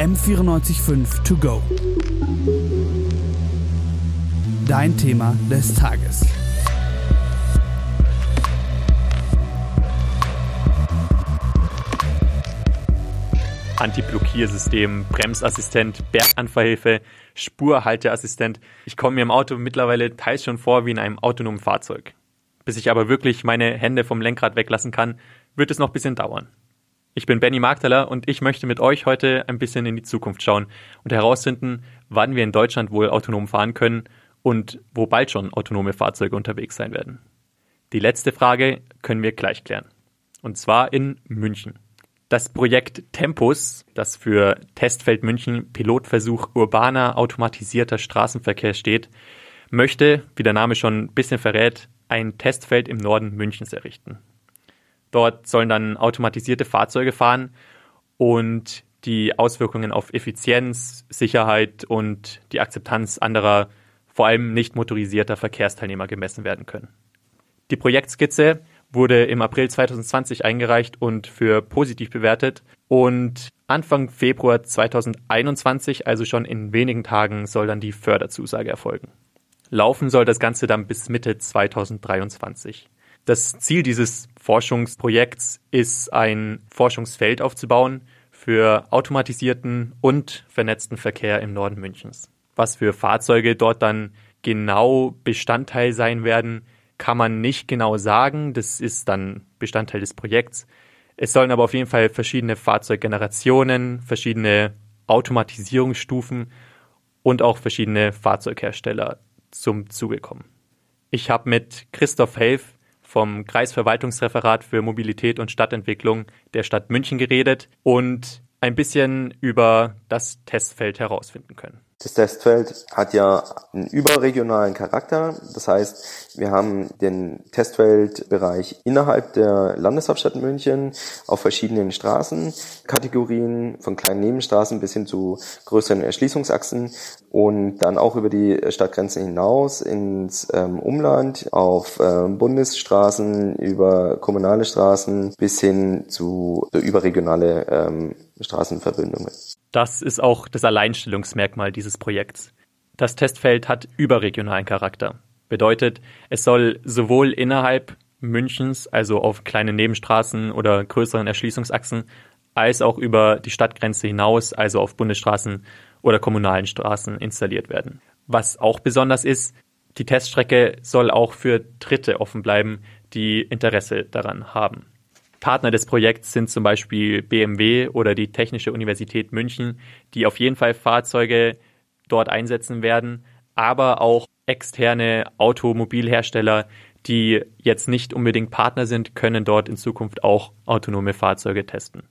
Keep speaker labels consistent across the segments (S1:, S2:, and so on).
S1: M945 To Go. Dein Thema des Tages.
S2: Anti-Blockiersystem, Bremsassistent, Berganfahrhilfe, Spurhalteassistent. Ich komme mir im Auto mittlerweile teils schon vor wie in einem autonomen Fahrzeug. Bis ich aber wirklich meine Hände vom Lenkrad weglassen kann, wird es noch ein bisschen dauern. Ich bin Benny Magdaler und ich möchte mit euch heute ein bisschen in die Zukunft schauen und herausfinden, wann wir in Deutschland wohl autonom fahren können und wo bald schon autonome Fahrzeuge unterwegs sein werden. Die letzte Frage können wir gleich klären. Und zwar in München. Das Projekt Tempus, das für Testfeld München Pilotversuch urbaner automatisierter Straßenverkehr steht, möchte, wie der Name schon ein bisschen verrät, ein Testfeld im Norden Münchens errichten. Dort sollen dann automatisierte Fahrzeuge fahren und die Auswirkungen auf Effizienz, Sicherheit und die Akzeptanz anderer, vor allem nicht motorisierter Verkehrsteilnehmer gemessen werden können. Die Projektskizze wurde im April 2020 eingereicht und für positiv bewertet. Und Anfang Februar 2021, also schon in wenigen Tagen, soll dann die Förderzusage erfolgen. Laufen soll das Ganze dann bis Mitte 2023. Das Ziel dieses Forschungsprojekts ist, ein Forschungsfeld aufzubauen für automatisierten und vernetzten Verkehr im Norden Münchens. Was für Fahrzeuge dort dann genau Bestandteil sein werden, kann man nicht genau sagen. Das ist dann Bestandteil des Projekts. Es sollen aber auf jeden Fall verschiedene Fahrzeuggenerationen, verschiedene Automatisierungsstufen und auch verschiedene Fahrzeughersteller zum Zuge kommen. Ich habe mit Christoph Helf vom Kreisverwaltungsreferat für Mobilität und Stadtentwicklung der Stadt München geredet und ein bisschen über das Testfeld herausfinden können.
S3: Das Testfeld hat ja einen überregionalen Charakter. Das heißt, wir haben den Testfeldbereich innerhalb der Landeshauptstadt München auf verschiedenen Straßenkategorien, von kleinen Nebenstraßen bis hin zu größeren Erschließungsachsen und dann auch über die Stadtgrenzen hinaus ins ähm, Umland auf ähm, Bundesstraßen, über kommunale Straßen bis hin zu überregionale ähm, Straßenverbindungen.
S2: Das ist auch das Alleinstellungsmerkmal dieses Projekts. Das Testfeld hat überregionalen Charakter. Bedeutet, es soll sowohl innerhalb Münchens, also auf kleinen Nebenstraßen oder größeren Erschließungsachsen, als auch über die Stadtgrenze hinaus, also auf Bundesstraßen oder kommunalen Straßen installiert werden. Was auch besonders ist, die Teststrecke soll auch für Dritte offen bleiben, die Interesse daran haben. Partner des Projekts sind zum Beispiel BMW oder die Technische Universität München, die auf jeden Fall Fahrzeuge dort einsetzen werden, aber auch externe Automobilhersteller, die jetzt nicht unbedingt Partner sind, können dort in Zukunft auch autonome Fahrzeuge testen.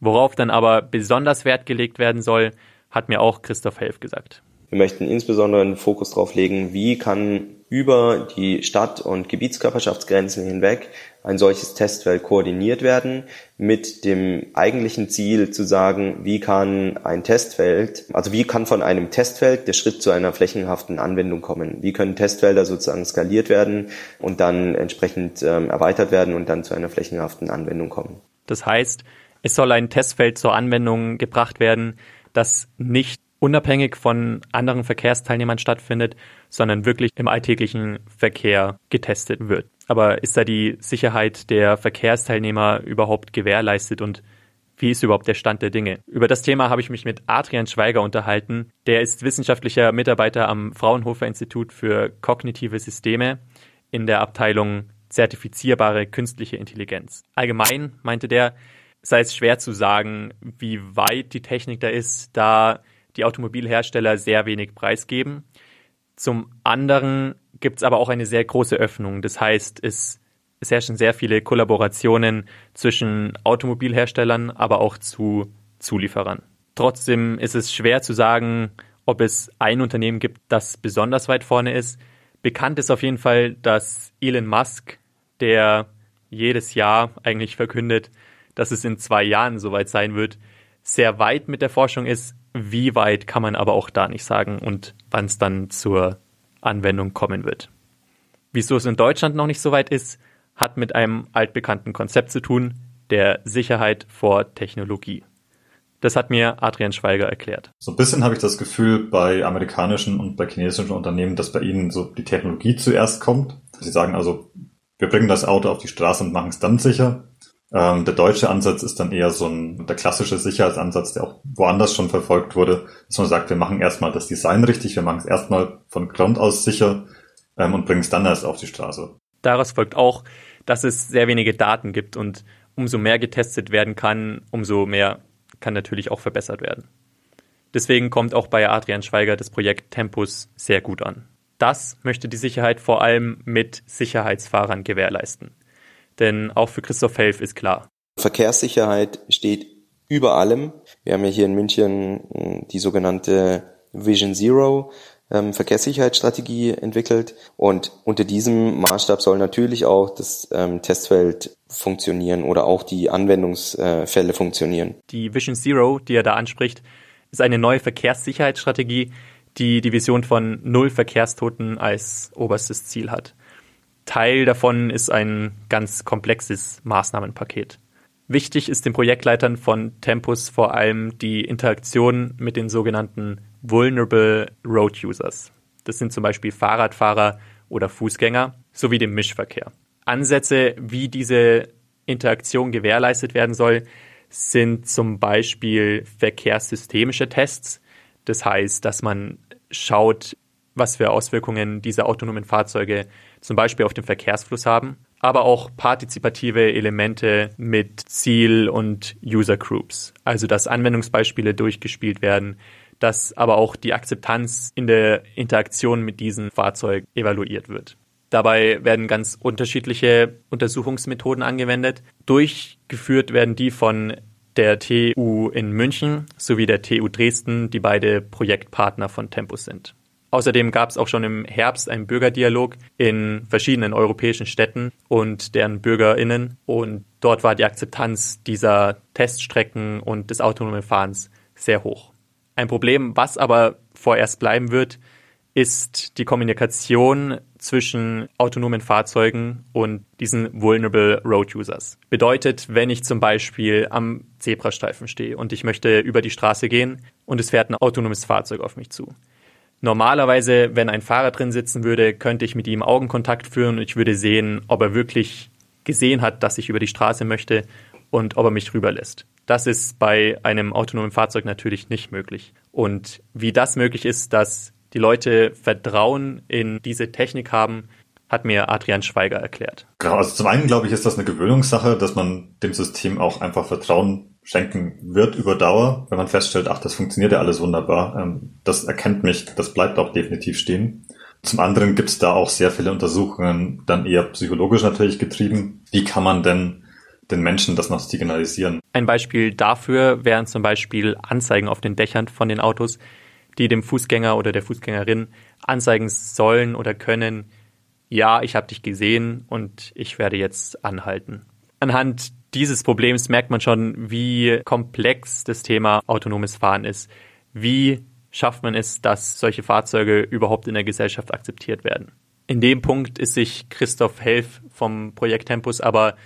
S2: Worauf dann aber besonders Wert gelegt werden soll, hat mir auch Christoph Helf gesagt.
S3: Wir möchten insbesondere einen Fokus darauf legen, wie kann über die Stadt- und Gebietskörperschaftsgrenzen hinweg ein solches Testfeld koordiniert werden mit dem eigentlichen Ziel zu sagen, wie kann ein Testfeld, also wie kann von einem Testfeld der Schritt zu einer flächenhaften Anwendung kommen? Wie können Testfelder sozusagen skaliert werden und dann entsprechend ähm, erweitert werden und dann zu einer flächenhaften Anwendung kommen?
S2: Das heißt, es soll ein Testfeld zur Anwendung gebracht werden, das nicht unabhängig von anderen Verkehrsteilnehmern stattfindet, sondern wirklich im alltäglichen Verkehr getestet wird. Aber ist da die Sicherheit der Verkehrsteilnehmer überhaupt gewährleistet und wie ist überhaupt der Stand der Dinge? Über das Thema habe ich mich mit Adrian Schweiger unterhalten. Der ist wissenschaftlicher Mitarbeiter am Fraunhofer Institut für kognitive Systeme in der Abteilung zertifizierbare künstliche Intelligenz. Allgemein meinte der, sei es schwer zu sagen, wie weit die Technik da ist, da die Automobilhersteller sehr wenig preisgeben. Zum anderen gibt es aber auch eine sehr große Öffnung. Das heißt, es, es herrschen sehr viele Kollaborationen zwischen Automobilherstellern, aber auch zu Zulieferern. Trotzdem ist es schwer zu sagen, ob es ein Unternehmen gibt, das besonders weit vorne ist. Bekannt ist auf jeden Fall, dass Elon Musk, der jedes Jahr eigentlich verkündet, dass es in zwei Jahren soweit sein wird, sehr weit mit der Forschung ist, wie weit kann man aber auch da nicht sagen und wann es dann zur Anwendung kommen wird. Wieso es in Deutschland noch nicht so weit ist, hat mit einem altbekannten Konzept zu tun, der Sicherheit vor Technologie. Das hat mir Adrian Schweiger erklärt.
S4: So ein bisschen habe ich das Gefühl bei amerikanischen und bei chinesischen Unternehmen, dass bei ihnen so die Technologie zuerst kommt. Sie sagen also, wir bringen das Auto auf die Straße und machen es dann sicher. Ähm, der deutsche Ansatz ist dann eher so ein, der klassische Sicherheitsansatz, der auch woanders schon verfolgt wurde, dass man sagt, wir machen erstmal das Design richtig, wir machen es erstmal von Grund aus sicher ähm, und bringen es dann erst auf die Straße.
S2: Daraus folgt auch, dass es sehr wenige Daten gibt und umso mehr getestet werden kann, umso mehr kann natürlich auch verbessert werden. Deswegen kommt auch bei Adrian Schweiger das Projekt Tempus sehr gut an. Das möchte die Sicherheit vor allem mit Sicherheitsfahrern gewährleisten. Denn auch für Christoph Helf ist klar.
S3: Verkehrssicherheit steht über allem. Wir haben ja hier in München hm, die sogenannte Vision Zero ähm, Verkehrssicherheitsstrategie entwickelt und unter diesem Maßstab soll natürlich auch das ähm, Testfeld funktionieren oder auch die Anwendungsfälle funktionieren.
S2: Die Vision Zero, die er da anspricht, ist eine neue Verkehrssicherheitsstrategie, die die Vision von null Verkehrstoten als oberstes Ziel hat. Teil davon ist ein ganz komplexes Maßnahmenpaket. Wichtig ist den Projektleitern von Tempus vor allem die Interaktion mit den sogenannten Vulnerable Road Users. Das sind zum Beispiel Fahrradfahrer oder Fußgänger sowie dem Mischverkehr. Ansätze, wie diese Interaktion gewährleistet werden soll, sind zum Beispiel verkehrssystemische Tests. Das heißt, dass man schaut, was für Auswirkungen diese autonomen Fahrzeuge zum Beispiel auf den Verkehrsfluss haben, aber auch partizipative Elemente mit Ziel- und User Groups, also dass Anwendungsbeispiele durchgespielt werden, dass aber auch die Akzeptanz in der Interaktion mit diesem Fahrzeug evaluiert wird. Dabei werden ganz unterschiedliche Untersuchungsmethoden angewendet. Durchgeführt werden die von der TU in München sowie der TU Dresden, die beide Projektpartner von Tempus sind. Außerdem gab es auch schon im Herbst einen Bürgerdialog in verschiedenen europäischen Städten und deren Bürgerinnen. Und dort war die Akzeptanz dieser Teststrecken und des autonomen Fahrens sehr hoch. Ein Problem, was aber vorerst bleiben wird, ist die Kommunikation zwischen autonomen Fahrzeugen und diesen Vulnerable Road Users. Bedeutet, wenn ich zum Beispiel am Zebrastreifen stehe und ich möchte über die Straße gehen und es fährt ein autonomes Fahrzeug auf mich zu. Normalerweise, wenn ein Fahrer drin sitzen würde, könnte ich mit ihm Augenkontakt führen und ich würde sehen, ob er wirklich gesehen hat, dass ich über die Straße möchte und ob er mich rüberlässt. Das ist bei einem autonomen Fahrzeug natürlich nicht möglich. Und wie das möglich ist, dass die Leute Vertrauen in diese Technik haben, hat mir Adrian Schweiger erklärt.
S4: Genau, also zum einen glaube ich, ist das eine Gewöhnungssache, dass man dem System auch einfach Vertrauen schenken wird über Dauer, wenn man feststellt, ach, das funktioniert ja alles wunderbar, ähm, das erkennt mich, das bleibt auch definitiv stehen. Zum anderen gibt es da auch sehr viele Untersuchungen, dann eher psychologisch natürlich getrieben. Wie kann man denn den Menschen das noch signalisieren?
S2: Ein Beispiel dafür wären zum Beispiel Anzeigen auf den Dächern von den Autos, die dem Fußgänger oder der Fußgängerin anzeigen sollen oder können, ja, ich habe dich gesehen und ich werde jetzt anhalten. Anhand dieses Problems merkt man schon, wie komplex das Thema autonomes Fahren ist. Wie schafft man es, dass solche Fahrzeuge überhaupt in der Gesellschaft akzeptiert werden? In dem Punkt ist sich Christoph Helf vom Projekt Tempus aber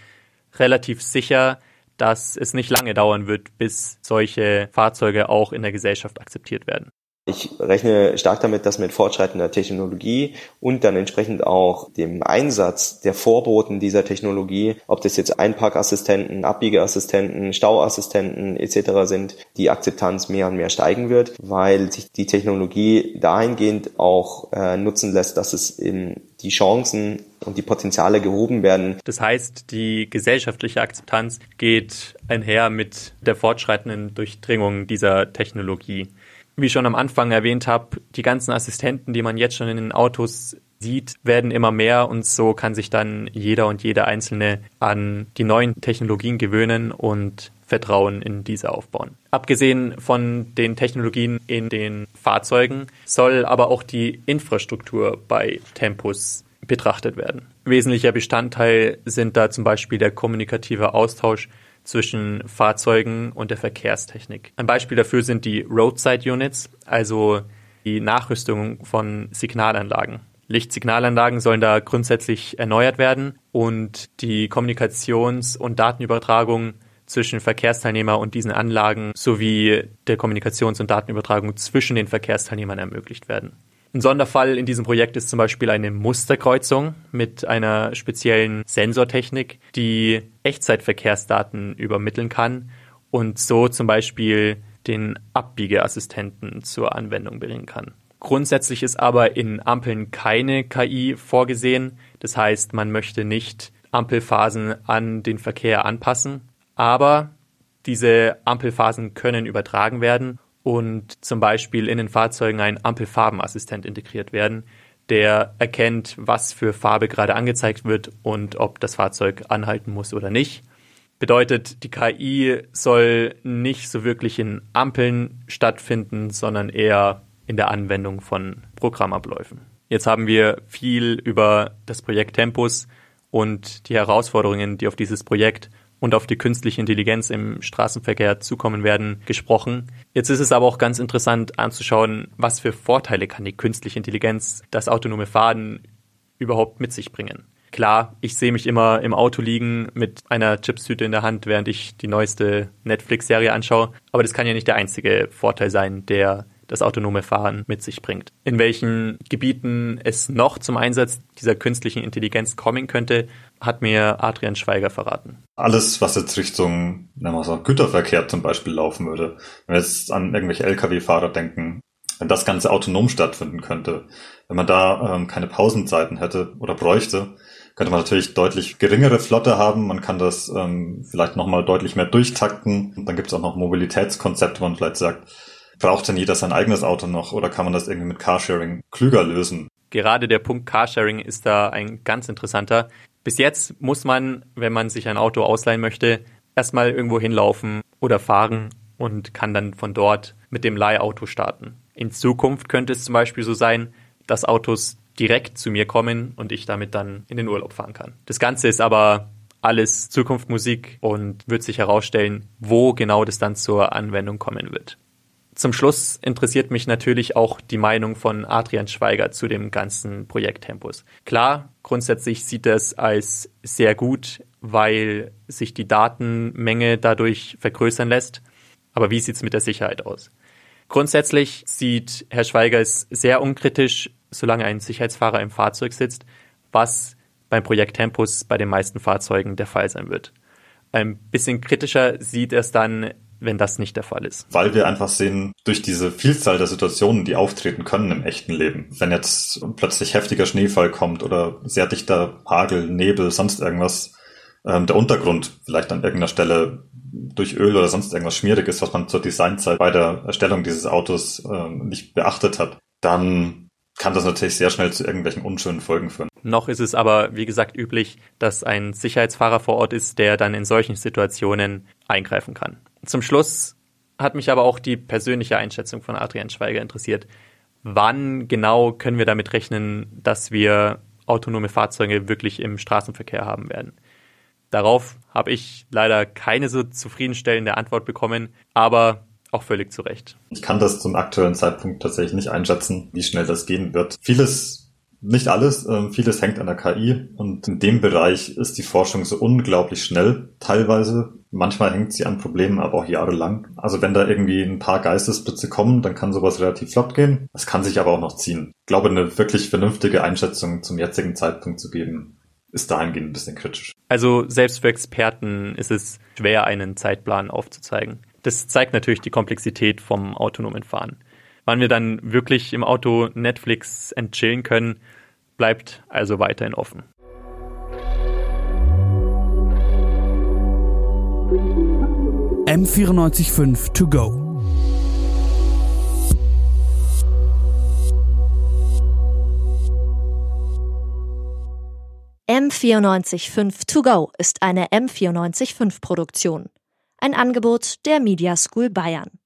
S2: relativ sicher, dass es nicht lange dauern wird, bis solche Fahrzeuge auch in der Gesellschaft akzeptiert werden.
S3: Ich rechne stark damit, dass mit fortschreitender Technologie und dann entsprechend auch dem Einsatz der Vorboten dieser Technologie, ob das jetzt Einparkassistenten, Abbiegeassistenten, Stauassistenten etc. sind, die Akzeptanz mehr und mehr steigen wird, weil sich die Technologie dahingehend auch äh, nutzen lässt, dass es in die Chancen und die Potenziale gehoben werden.
S2: Das heißt, die gesellschaftliche Akzeptanz geht einher mit der fortschreitenden Durchdringung dieser Technologie wie ich schon am Anfang erwähnt habe, die ganzen Assistenten, die man jetzt schon in den Autos sieht, werden immer mehr und so kann sich dann jeder und jede Einzelne an die neuen Technologien gewöhnen und Vertrauen in diese aufbauen. Abgesehen von den Technologien in den Fahrzeugen soll aber auch die Infrastruktur bei Tempus betrachtet werden. Wesentlicher Bestandteil sind da zum Beispiel der kommunikative Austausch zwischen Fahrzeugen und der Verkehrstechnik. Ein Beispiel dafür sind die Roadside Units, also die Nachrüstung von Signalanlagen. Lichtsignalanlagen sollen da grundsätzlich erneuert werden und die Kommunikations- und Datenübertragung zwischen Verkehrsteilnehmer und diesen Anlagen sowie der Kommunikations- und Datenübertragung zwischen den Verkehrsteilnehmern ermöglicht werden. Ein Sonderfall in diesem Projekt ist zum Beispiel eine Musterkreuzung mit einer speziellen Sensortechnik, die Echtzeitverkehrsdaten übermitteln kann und so zum Beispiel den Abbiegeassistenten zur Anwendung bringen kann. Grundsätzlich ist aber in Ampeln keine KI vorgesehen. Das heißt, man möchte nicht Ampelphasen an den Verkehr anpassen. Aber diese Ampelphasen können übertragen werden und zum Beispiel in den Fahrzeugen ein Ampelfarbenassistent integriert werden, der erkennt, was für Farbe gerade angezeigt wird und ob das Fahrzeug anhalten muss oder nicht. Bedeutet, die KI soll nicht so wirklich in Ampeln stattfinden, sondern eher in der Anwendung von Programmabläufen. Jetzt haben wir viel über das Projekt Tempus und die Herausforderungen, die auf dieses Projekt und auf die künstliche Intelligenz im Straßenverkehr zukommen werden, gesprochen. Jetzt ist es aber auch ganz interessant anzuschauen, was für Vorteile kann die künstliche Intelligenz, das autonome Fahren überhaupt mit sich bringen. Klar, ich sehe mich immer im Auto liegen mit einer Chipstüte in der Hand, während ich die neueste Netflix-Serie anschaue. Aber das kann ja nicht der einzige Vorteil sein, der das autonome Fahren mit sich bringt. In welchen Gebieten es noch zum Einsatz dieser künstlichen Intelligenz kommen könnte, hat mir Adrian Schweiger verraten.
S4: Alles, was jetzt Richtung so, Güterverkehr zum Beispiel laufen würde, wenn wir jetzt an irgendwelche Lkw-Fahrer denken, wenn das Ganze autonom stattfinden könnte, wenn man da ähm, keine Pausenzeiten hätte oder bräuchte, könnte man natürlich deutlich geringere Flotte haben. Man kann das ähm, vielleicht nochmal deutlich mehr durchtakten. Und dann gibt es auch noch Mobilitätskonzepte, wo man vielleicht sagt, Braucht denn jeder sein eigenes Auto noch oder kann man das irgendwie mit Carsharing klüger lösen?
S2: Gerade der Punkt Carsharing ist da ein ganz interessanter. Bis jetzt muss man, wenn man sich ein Auto ausleihen möchte, erstmal irgendwo hinlaufen oder fahren und kann dann von dort mit dem Leihauto starten. In Zukunft könnte es zum Beispiel so sein, dass Autos direkt zu mir kommen und ich damit dann in den Urlaub fahren kann. Das Ganze ist aber alles Zukunftsmusik und wird sich herausstellen, wo genau das dann zur Anwendung kommen wird. Zum Schluss interessiert mich natürlich auch die Meinung von Adrian Schweiger zu dem ganzen Projekt Tempus. Klar, grundsätzlich sieht er es als sehr gut, weil sich die Datenmenge dadurch vergrößern lässt. Aber wie sieht es mit der Sicherheit aus? Grundsätzlich sieht Herr Schweiger es sehr unkritisch, solange ein Sicherheitsfahrer im Fahrzeug sitzt, was beim Projekt Tempus bei den meisten Fahrzeugen der Fall sein wird. Ein bisschen kritischer sieht er es dann wenn das nicht der Fall ist.
S4: Weil wir einfach sehen, durch diese Vielzahl der Situationen, die auftreten können im echten Leben, wenn jetzt plötzlich heftiger Schneefall kommt oder sehr dichter Hagel, Nebel, sonst irgendwas, ähm, der Untergrund vielleicht an irgendeiner Stelle durch Öl oder sonst irgendwas schmierig ist, was man zur Designzeit bei der Erstellung dieses Autos ähm, nicht beachtet hat, dann kann das natürlich sehr schnell zu irgendwelchen unschönen Folgen führen.
S2: Noch ist es aber, wie gesagt, üblich, dass ein Sicherheitsfahrer vor Ort ist, der dann in solchen Situationen eingreifen kann. Zum Schluss hat mich aber auch die persönliche Einschätzung von Adrian Schweiger interessiert. Wann genau können wir damit rechnen, dass wir autonome Fahrzeuge wirklich im Straßenverkehr haben werden? Darauf habe ich leider keine so zufriedenstellende Antwort bekommen, aber auch völlig zu Recht.
S4: Ich kann das zum aktuellen Zeitpunkt tatsächlich nicht einschätzen, wie schnell das gehen wird. Vieles nicht alles, äh, vieles hängt an der KI und in dem Bereich ist die Forschung so unglaublich schnell teilweise. Manchmal hängt sie an Problemen, aber auch jahrelang. Also wenn da irgendwie ein paar Geistesblitze kommen, dann kann sowas relativ flott gehen. Das kann sich aber auch noch ziehen. Ich glaube, eine wirklich vernünftige Einschätzung zum jetzigen Zeitpunkt zu geben, ist dahingehend ein bisschen kritisch.
S2: Also selbst für Experten ist es schwer, einen Zeitplan aufzuzeigen. Das zeigt natürlich die Komplexität vom autonomen Fahren. Wann wir dann wirklich im Auto Netflix entchillen können, bleibt also weiterhin offen.
S1: M945 to go.
S5: M945 to go ist eine M945 Produktion. Ein Angebot der Media School Bayern.